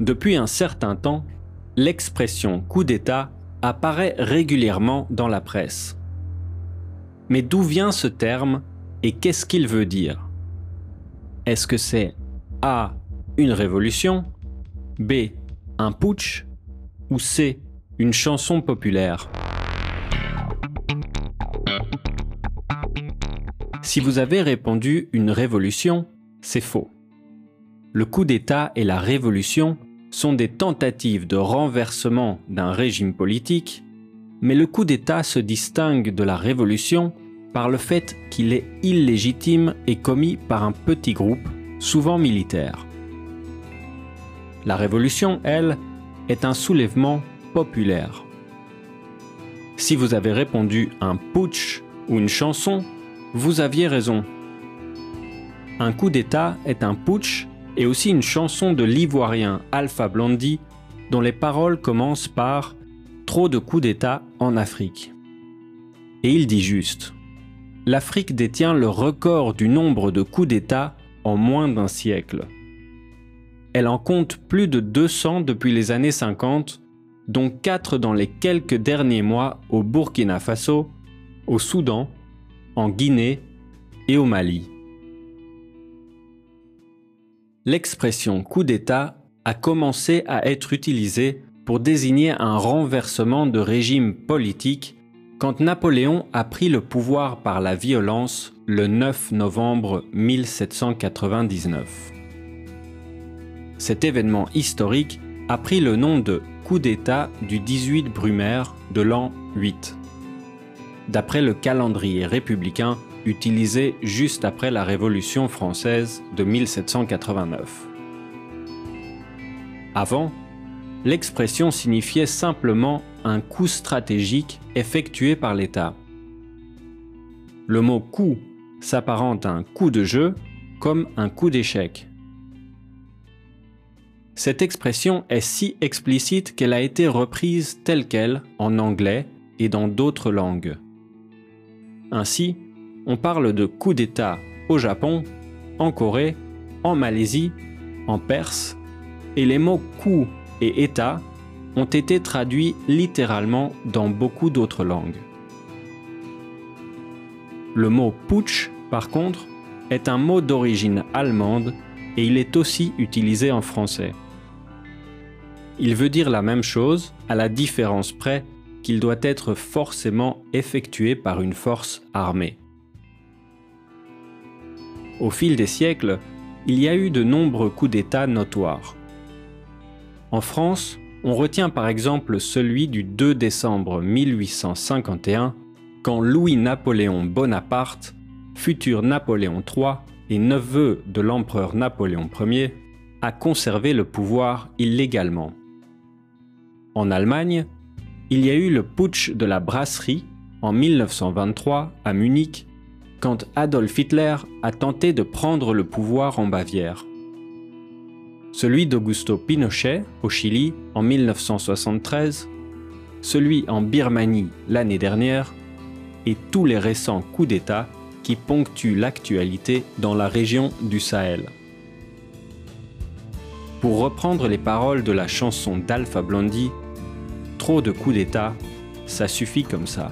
Depuis un certain temps, l'expression coup d'État apparaît régulièrement dans la presse. Mais d'où vient ce terme et qu'est-ce qu'il veut dire? Est-ce que c'est A. une révolution, B. un putsch ou C. une chanson populaire? Si vous avez répondu une révolution, c'est faux. Le coup d'État et la révolution sont des tentatives de renversement d'un régime politique, mais le coup d'État se distingue de la révolution par le fait qu'il est illégitime et commis par un petit groupe, souvent militaire. La révolution, elle, est un soulèvement populaire. Si vous avez répondu un putsch ou une chanson, vous aviez raison. Un coup d'État est un putsch et aussi une chanson de l'ivoirien Alpha Blondy dont les paroles commencent par Trop de coups d'État en Afrique. Et il dit juste L'Afrique détient le record du nombre de coups d'État en moins d'un siècle. Elle en compte plus de 200 depuis les années 50, dont 4 dans les quelques derniers mois au Burkina Faso, au Soudan, en Guinée et au Mali. L'expression coup d'État a commencé à être utilisée pour désigner un renversement de régime politique quand Napoléon a pris le pouvoir par la violence le 9 novembre 1799. Cet événement historique a pris le nom de coup d'État du 18 Brumaire de l'an 8, d'après le calendrier républicain utilisé juste après la Révolution française de 1789. Avant, l'expression signifiait simplement un coup stratégique effectué par l'État. Le mot coup s'apparente à un coup de jeu comme un coup d'échec. Cette expression est si explicite qu'elle a été reprise telle qu'elle en anglais et dans d'autres langues. Ainsi, on parle de coup d'État au Japon, en Corée, en Malaisie, en Perse, et les mots coup et État ont été traduits littéralement dans beaucoup d'autres langues. Le mot putsch, par contre, est un mot d'origine allemande et il est aussi utilisé en français. Il veut dire la même chose, à la différence près qu'il doit être forcément effectué par une force armée. Au fil des siècles, il y a eu de nombreux coups d'État notoires. En France, on retient par exemple celui du 2 décembre 1851, quand Louis-Napoléon Bonaparte, futur Napoléon III et neveu de l'empereur Napoléon Ier, a conservé le pouvoir illégalement. En Allemagne, il y a eu le putsch de la brasserie en 1923 à Munich, quand Adolf Hitler a tenté de prendre le pouvoir en Bavière celui d'Augusto Pinochet au Chili en 1973, celui en Birmanie l'année dernière, et tous les récents coups d'État qui ponctuent l'actualité dans la région du Sahel. Pour reprendre les paroles de la chanson d'Alpha Blondie, trop de coups d'État, ça suffit comme ça.